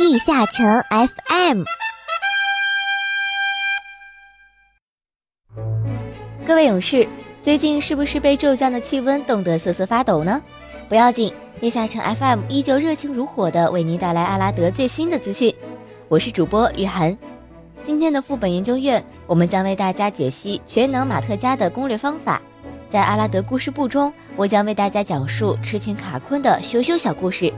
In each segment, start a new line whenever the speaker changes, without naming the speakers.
地下城 FM，
各位勇士，最近是不是被骤降的气温冻得瑟瑟发抖呢？不要紧，地下城 FM 依旧热情如火的为您带来阿拉德最新的资讯。我是主播雨涵，今天的副本研究院，我们将为大家解析全能马特加的攻略方法。在阿拉德故事部中，我将为大家讲述痴情卡昆的羞羞小故事。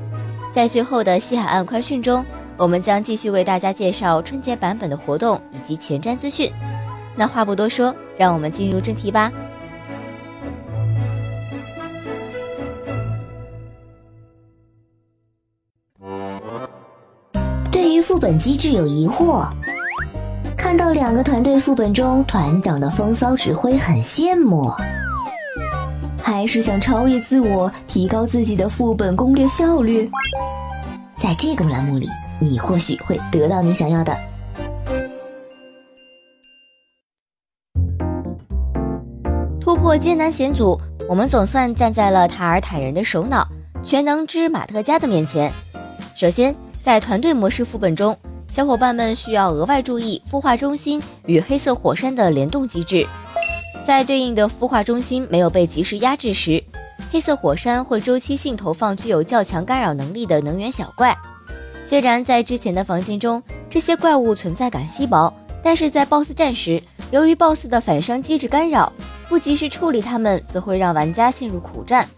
在最后的西海岸快讯中，我们将继续为大家介绍春节版本的活动以及前瞻资讯。那话不多说，让我们进入正题吧。
对于副本机制有疑惑，看到两个团队副本中团长的风骚指挥很羡慕，还是想超越自我，提高自己的副本攻略效率？在这个栏目里，你或许会得到你想要的。
突破艰难险阻，我们总算站在了塔尔坦人的首脑全能之马特加的面前。首先，在团队模式副本中，小伙伴们需要额外注意孵化中心与黑色火山的联动机制。在对应的孵化中心没有被及时压制时，黑色火山会周期性投放具有较强干扰能力的能源小怪。虽然在之前的房间中，这些怪物存在感稀薄，但是在 BOSS 战时，由于 BOSS 的反伤机制干扰，不及时处理它们，则会让玩家陷入苦战。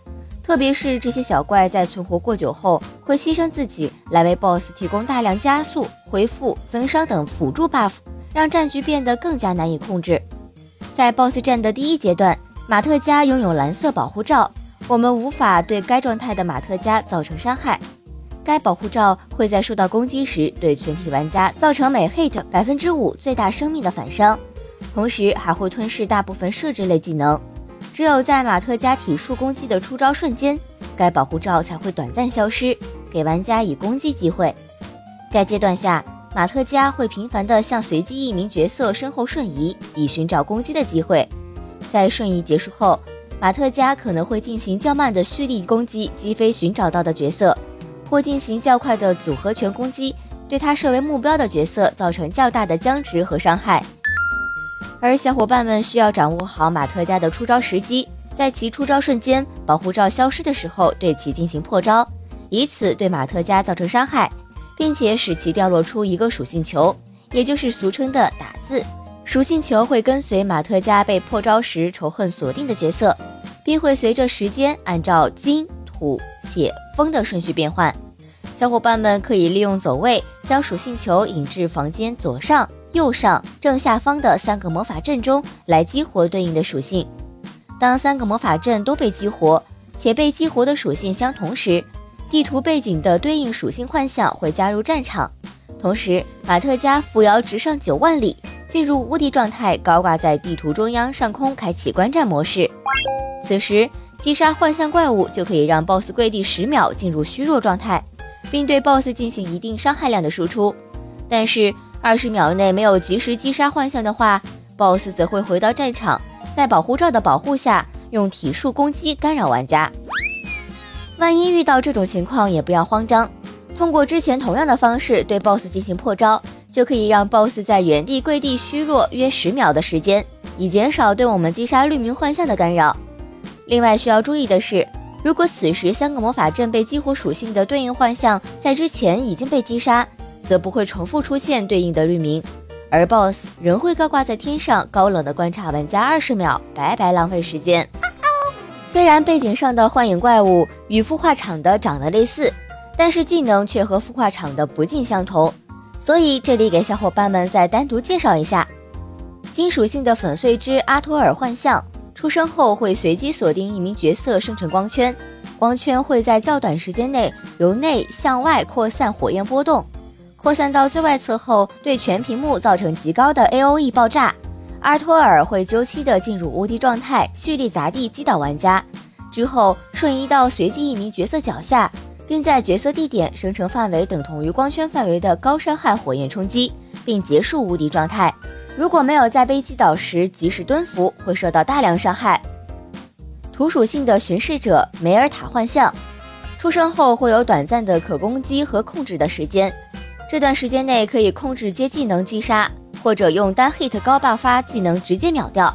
特别是这些小怪在存活过久后，会牺牲自己来为 BOSS 提供大量加速、恢复、增伤等辅助 buff，让战局变得更加难以控制。在 BOSS 战的第一阶段，马特加拥有蓝色保护罩。我们无法对该状态的马特加造成伤害，该保护罩会在受到攻击时对全体玩家造成每 hit 百分之五最大生命的反伤，同时还会吞噬大部分设置类技能。只有在马特加体术攻击的出招瞬间，该保护罩才会短暂消失，给玩家以攻击机会。该阶段下，马特加会频繁地向随机一名角色身后瞬移，以寻找攻击的机会。在瞬移结束后。马特加可能会进行较慢的蓄力攻击，击飞寻找到的角色，或进行较快的组合拳攻击，对他设为目标的角色造成较大的僵直和伤害。而小伙伴们需要掌握好马特加的出招时机，在其出招瞬间，保护罩消失的时候对其进行破招，以此对马特加造成伤害，并且使其掉落出一个属性球，也就是俗称的打字。属性球会跟随马特加被破招时仇恨锁定的角色。并会随着时间按照金、土、血、风的顺序变换。小伙伴们可以利用走位，将属性球引至房间左上、右上、正下方的三个魔法阵中来激活对应的属性。当三个魔法阵都被激活，且被激活的属性相同时，地图背景的对应属性幻象会加入战场。同时，马特加扶摇直上九万里，进入无敌状态，高挂在地图中央上空，开启观战模式。此时击杀幻象怪物就可以让 BOSS 跪地十秒进入虚弱状态，并对 BOSS 进行一定伤害量的输出。但是二十秒内没有及时击杀幻象的话，BOSS 则会回到战场，在保护罩的保护下用体术攻击干扰玩家。万一遇到这种情况也不要慌张，通过之前同样的方式对 BOSS 进行破招，就可以让 BOSS 在原地跪地虚弱约十秒的时间，以减少对我们击杀绿名幻象的干扰。另外需要注意的是，如果此时三个魔法阵被激活属性的对应幻象在之前已经被击杀，则不会重复出现对应的绿名，而 BOSS 仍会高挂在天上，高冷的观察玩家二十秒，白白浪费时间。虽然背景上的幻影怪物与孵化场的长得类似，但是技能却和孵化场的不尽相同，所以这里给小伙伴们再单独介绍一下金属性的粉碎之阿托尔幻象。出生后会随机锁定一名角色生成光圈，光圈会在较短时间内由内向外扩散火焰波动，扩散到最外侧后对全屏幕造成极高的 A O E 爆炸。阿托尔会周期的进入无敌状态，蓄力砸地击倒玩家，之后瞬移到随机一名角色脚下，并在角色地点生成范围等同于光圈范围的高伤害火焰冲击，并结束无敌状态。如果没有在被击倒时及时蹲伏，会受到大量伤害。土属性的巡视者梅尔塔幻象，出生后会有短暂的可攻击和控制的时间，这段时间内可以控制接技能击杀，或者用单 hit 高爆发技能直接秒掉。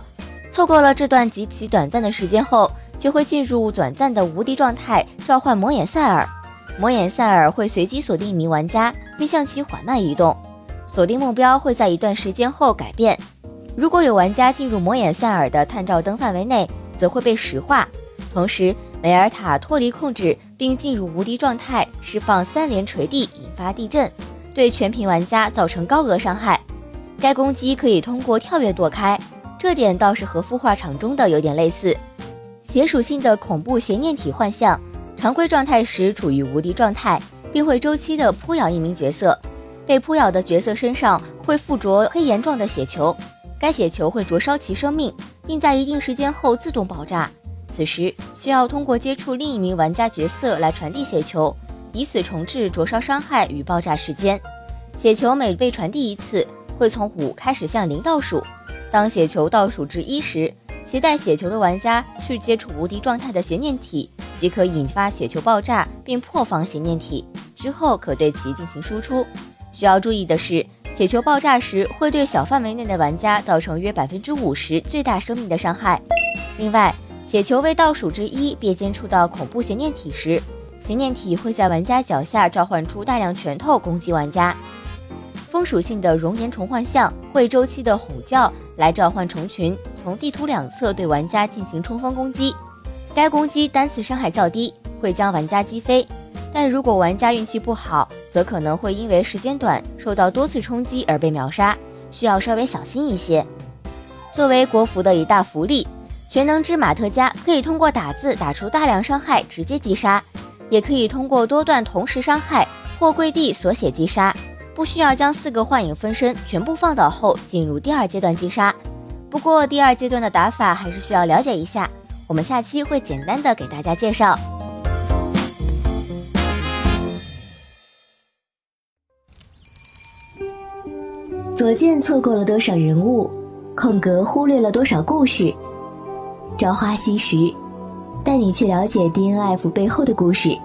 错过了这段极其短暂的时间后，就会进入短暂的无敌状态，召唤魔眼塞尔。魔眼塞尔会随机锁定一名玩家，并向其缓慢移动。锁定目标会在一段时间后改变。如果有玩家进入魔眼塞尔的探照灯范围内，则会被石化。同时，梅尔塔脱离控制并进入无敌状态，释放三连锤地，引发地震，对全屏玩家造成高额伤害。该攻击可以通过跳跃躲开，这点倒是和孵化场中的有点类似。邪属性的恐怖邪念体幻象，常规状态时处于无敌状态，并会周期的扑咬一名角色。被扑咬的角色身上会附着黑岩状的血球，该血球会灼烧其生命，并在一定时间后自动爆炸。此时需要通过接触另一名玩家角色来传递血球，以此重置灼烧伤害与爆炸时间。血球每被传递一次，会从五开始向零倒数。当血球倒数至一时，携带血球的玩家去接触无敌状态的邪念体，即可引发血球爆炸并破防邪念体，之后可对其进行输出。需要注意的是，血球爆炸时会对小范围内的玩家造成约百分之五十最大生命的伤害。另外，血球未倒数之一便接触到恐怖邪念体时，邪念体会在玩家脚下召唤出大量拳头攻击玩家。风属性的熔岩虫幻象会周期的吼叫来召唤虫群，从地图两侧对玩家进行冲锋攻击。该攻击单次伤害较低，会将玩家击飞。但如果玩家运气不好，则可能会因为时间短，受到多次冲击而被秒杀，需要稍微小心一些。作为国服的一大福利，全能之马特加可以通过打字打出大量伤害直接击杀，也可以通过多段同时伤害或跪地锁血击杀，不需要将四个幻影分身全部放倒后进入第二阶段击杀。不过第二阶段的打法还是需要了解一下，我们下期会简单的给大家介绍。
左键错过了多少人物，空格忽略了多少故事。朝花夕拾，带你去了解 DNF 背后的故事。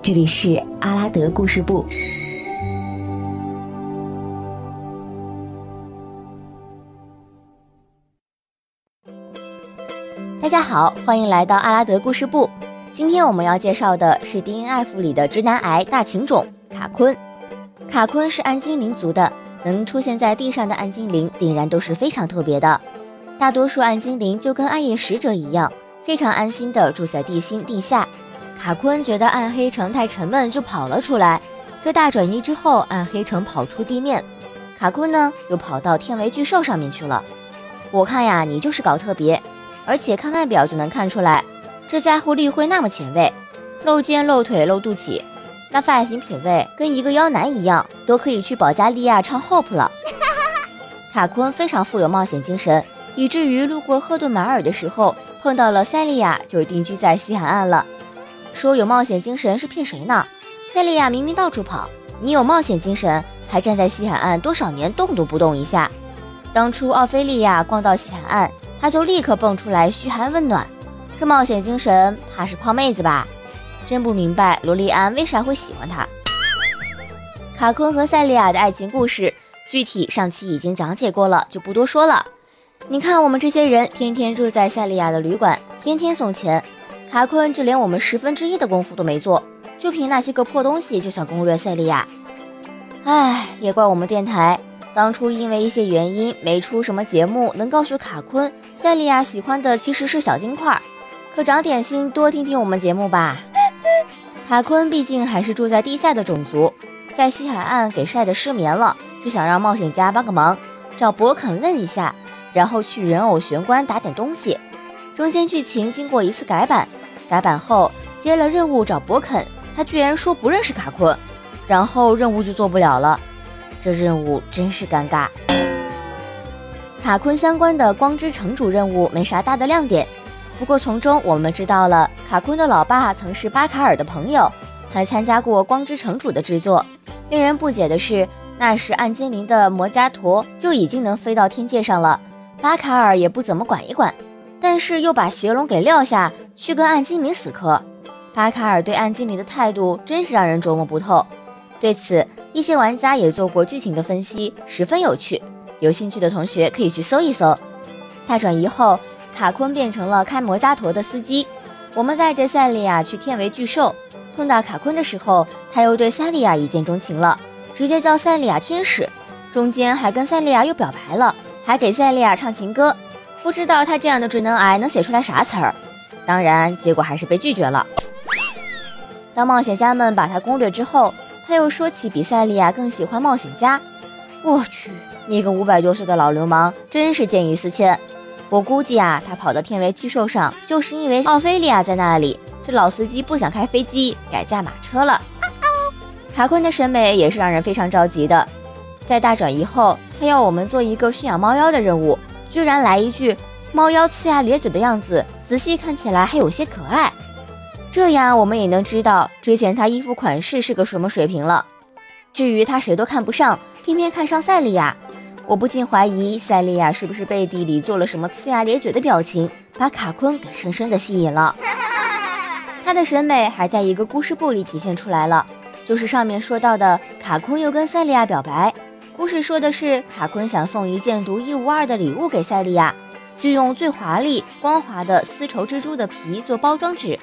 这里是阿拉德故事部。
大家好，欢迎来到阿拉德故事部。今天我们要介绍的是 DNF 里的直男癌大情种卡昆。卡昆是暗精灵族的。能出现在地上的暗精灵，定然都是非常特别的。大多数暗精灵就跟暗夜使者一样，非常安心的住在地心地下。卡昆觉得暗黑城太沉闷，就跑了出来。这大转移之后，暗黑城跑出地面，卡昆呢又跑到天为巨兽上面去了。我看呀，你就是搞特别，而且看外表就能看出来，这家伙立绘那么前卫，露肩露腿露肚脐。那发型品味跟一个妖男一样，都可以去保加利亚唱 Hope 了。卡昆非常富有冒险精神，以至于路过赫顿马尔的时候碰到了塞利亚，就定居在西海岸了。说有冒险精神是骗谁呢？塞利亚明明到处跑，你有冒险精神还站在西海岸多少年动都不动一下。当初奥菲利亚逛到西海岸，他就立刻蹦出来嘘寒问暖，这冒险精神怕是泡妹子吧？真不明白罗莉安为啥会喜欢他。卡昆和塞利亚的爱情故事，具体上期已经讲解过了，就不多说了。你看我们这些人天天住在塞利亚的旅馆，天天送钱，卡昆这连我们十分之一的功夫都没做，就凭那些个破东西就想攻略塞利亚。唉，也怪我们电台当初因为一些原因没出什么节目，能告诉卡昆塞利亚喜欢的其实是小金块，可长点心，多听听我们节目吧。卡昆毕竟还是住在地下的种族，在西海岸给晒得失眠了，就想让冒险家帮个忙，找博肯问一下，然后去人偶玄关打点东西。中间剧情经过一次改版，改版后接了任务找博肯，他居然说不认识卡昆，然后任务就做不了了，这任务真是尴尬。卡昆相关的光之城主任务没啥大的亮点。不过从中我们知道了，卡昆的老爸曾是巴卡尔的朋友，还参加过《光之城主》的制作。令人不解的是，那时暗精灵的摩加陀就已经能飞到天界上了，巴卡尔也不怎么管一管，但是又把邪龙给撂下去跟暗精灵死磕。巴卡尔对暗精灵的态度真是让人琢磨不透。对此，一些玩家也做过剧情的分析，十分有趣。有兴趣的同学可以去搜一搜。大转移后，卡昆变成了开摩加陀的司机。我们带着赛利亚去天维巨兽，碰到卡昆的时候，他又对赛利亚一见钟情了，直接叫赛利亚天使。中间还跟赛利亚又表白了，还给赛利亚唱情歌。不知道他这样的智能癌能写出来啥词儿？当然，结果还是被拒绝了。当冒险家们把他攻略之后，他又说起比赛利亚更喜欢冒险家。我去，你个五百多岁的老流氓真是见异思迁。我估计啊，他跑到天维巨兽上，就是因为奥菲利亚在那里。这老司机不想开飞机，改驾马车了。卡昆的审美也是让人非常着急的。在大转移后，他要我们做一个驯养猫妖的任务，居然来一句猫妖呲牙咧嘴的样子，仔细看起来还有些可爱。这样我们也能知道之前他衣服款式是个什么水平了。至于他谁都看不上，偏偏看上赛利亚，我不禁怀疑赛利亚是不是背地里做了什么呲牙咧嘴的表情，把卡昆给深深的吸引了。他的审美还在一个故事簿里体现出来了，就是上面说到的卡昆又跟赛利亚表白。故事说的是卡昆想送一件独一无二的礼物给赛利亚，就用最华丽光滑的丝绸蜘蛛的皮做包装纸。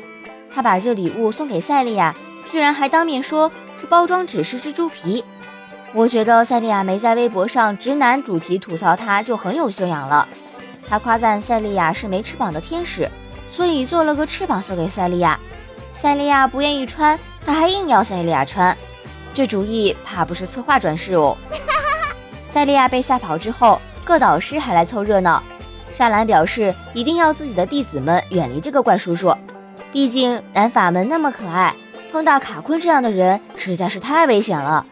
他把这礼物送给赛利亚，居然还当面说这包装纸是蜘蛛皮。我觉得赛利亚没在微博上直男主题吐槽他就很有修养了。他夸赞赛利亚是没翅膀的天使，所以做了个翅膀送给赛利亚。赛利亚不愿意穿，他还硬要赛利亚穿，这主意怕不是策划转世哦。赛利亚被吓跑之后，各导师还来凑热闹。沙兰表示一定要自己的弟子们远离这个怪叔叔。毕竟南法门那么可爱，碰到卡昆这样的人实在是太危险了。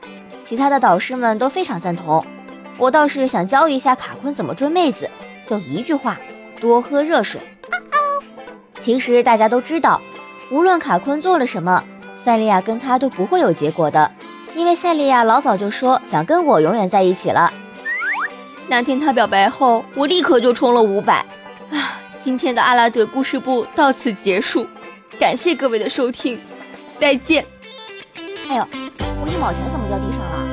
其他的导师们都非常赞同，我倒是想教一下卡昆怎么追妹子，就一句话：多喝热水。其实大家都知道，无论卡昆做了什么，塞利亚跟他都不会有结果的，因为塞利亚老早就说想跟我永远在一起了。那天他表白后，我立刻就充了五百。啊，今天的阿拉德故事部到此结束。感谢各位的收听，再见。哎呦，我一毛钱怎么掉地上
了？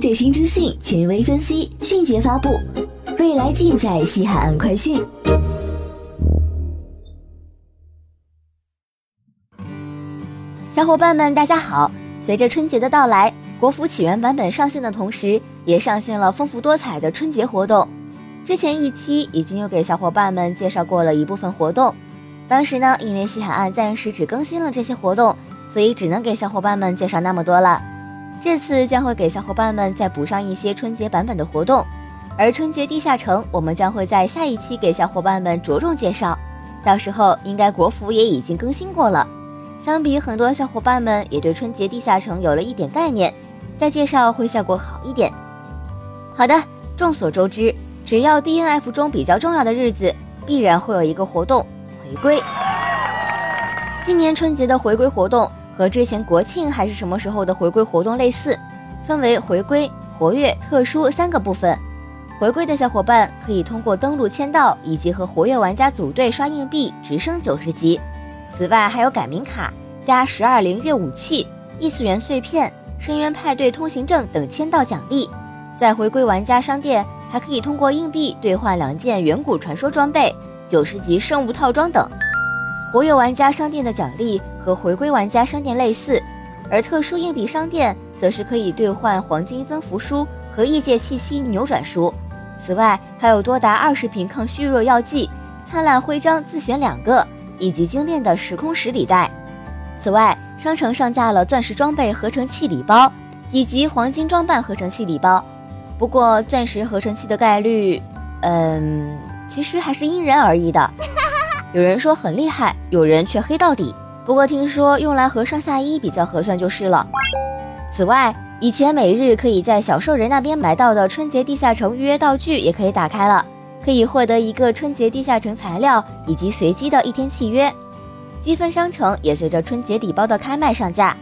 最新资讯，权威分析，迅捷发布，未来尽在西海岸快讯。
小伙伴们，大家好！随着春节的到来。国服起源版本上线的同时，也上线了丰富多彩的春节活动。之前一期已经有给小伙伴们介绍过了一部分活动，当时呢，因为西海岸暂时只更新了这些活动，所以只能给小伙伴们介绍那么多了。这次将会给小伙伴们再补上一些春节版本的活动，而春节地下城我们将会在下一期给小伙伴们着重介绍，到时候应该国服也已经更新过了。相比很多小伙伴们也对春节地下城有了一点概念。再介绍会效果好一点。好的，众所周知，只要 DNF 中比较重要的日子，必然会有一个活动回归。今年春节的回归活动和之前国庆还是什么时候的回归活动类似，分为回归、活跃、特殊三个部分。回归的小伙伴可以通过登录签到以及和活跃玩家组队刷硬币直升九十级。此外还有改名卡、加十二灵月武器、异次元碎片。深渊派对通行证等签到奖励，在回归玩家商店还可以通过硬币兑换两件远古传说装备、九十级圣物套装等。活跃玩家商店的奖励和回归玩家商店类似，而特殊硬币商店则是可以兑换黄金增幅书和异界气息扭转书。此外，还有多达二十瓶抗虚弱药剂、灿烂徽章自选两个，以及精炼的时空十里带。此外，商城上架了钻石装备合成器礼包以及黄金装扮合成器礼包，不过钻石合成器的概率，嗯，其实还是因人而异的。有人说很厉害，有人却黑到底。不过听说用来合上下衣比较合算就是了。此外，以前每日可以在小兽人那边买到的春节地下城预约道具也可以打开了，可以获得一个春节地下城材料以及随机的一天契约。积分商城也随着春节礼包的开卖上架。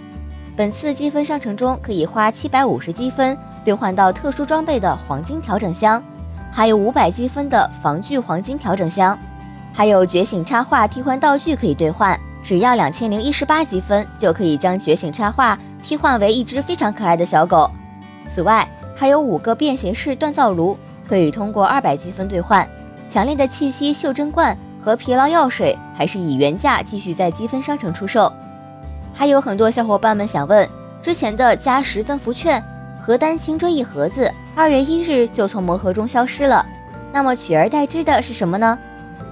本次积分商城中，可以花七百五十积分兑换到特殊装备的黄金调整箱，还有五百积分的防具黄金调整箱。还有觉醒插画替换道具可以兑换，只要两千零一十八积分就可以将觉醒插画替换为一只非常可爱的小狗。此外，还有五个便携式锻造炉，可以通过二百积分兑换。强烈的气息袖珍罐和疲劳药水还是以原价继续在积分商城出售。还有很多小伙伴们想问，之前的加时增幅券和丹青锥一盒子，二月一日就从魔盒中消失了。那么取而代之的是什么呢？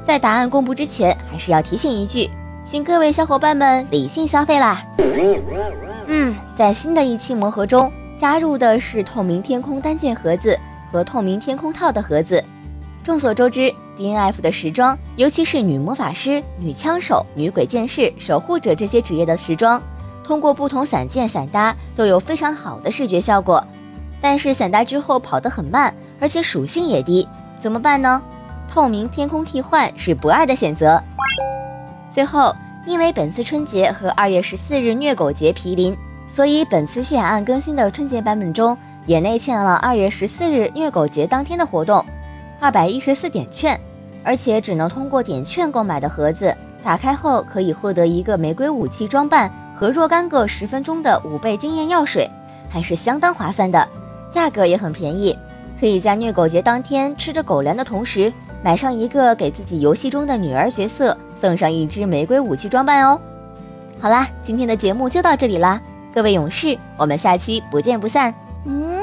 在答案公布之前，还是要提醒一句，请各位小伙伴们理性消费啦。嗯，在新的一期魔盒中加入的是透明天空单件盒子和透明天空套的盒子。众所周知，DNF 的时装，尤其是女魔法师、女枪手、女鬼剑士、守护者这些职业的时装，通过不同散件散搭都有非常好的视觉效果。但是散搭之后跑得很慢，而且属性也低，怎么办呢？透明天空替换是不二的选择。最后，因为本次春节和二月十四日虐狗节毗邻，所以本次西海岸更新的春节版本中也内嵌了二月十四日虐狗节当天的活动。二百一十四点券，而且只能通过点券购买的盒子，打开后可以获得一个玫瑰武器装扮和若干个十分钟的五倍经验药水，还是相当划算的，价格也很便宜，可以在虐狗节当天吃着狗粮的同时，买上一个给自己游戏中的女儿角色送上一支玫瑰武器装扮哦。好啦，今天的节目就到这里啦，各位勇士，我们下期不见不散。嗯。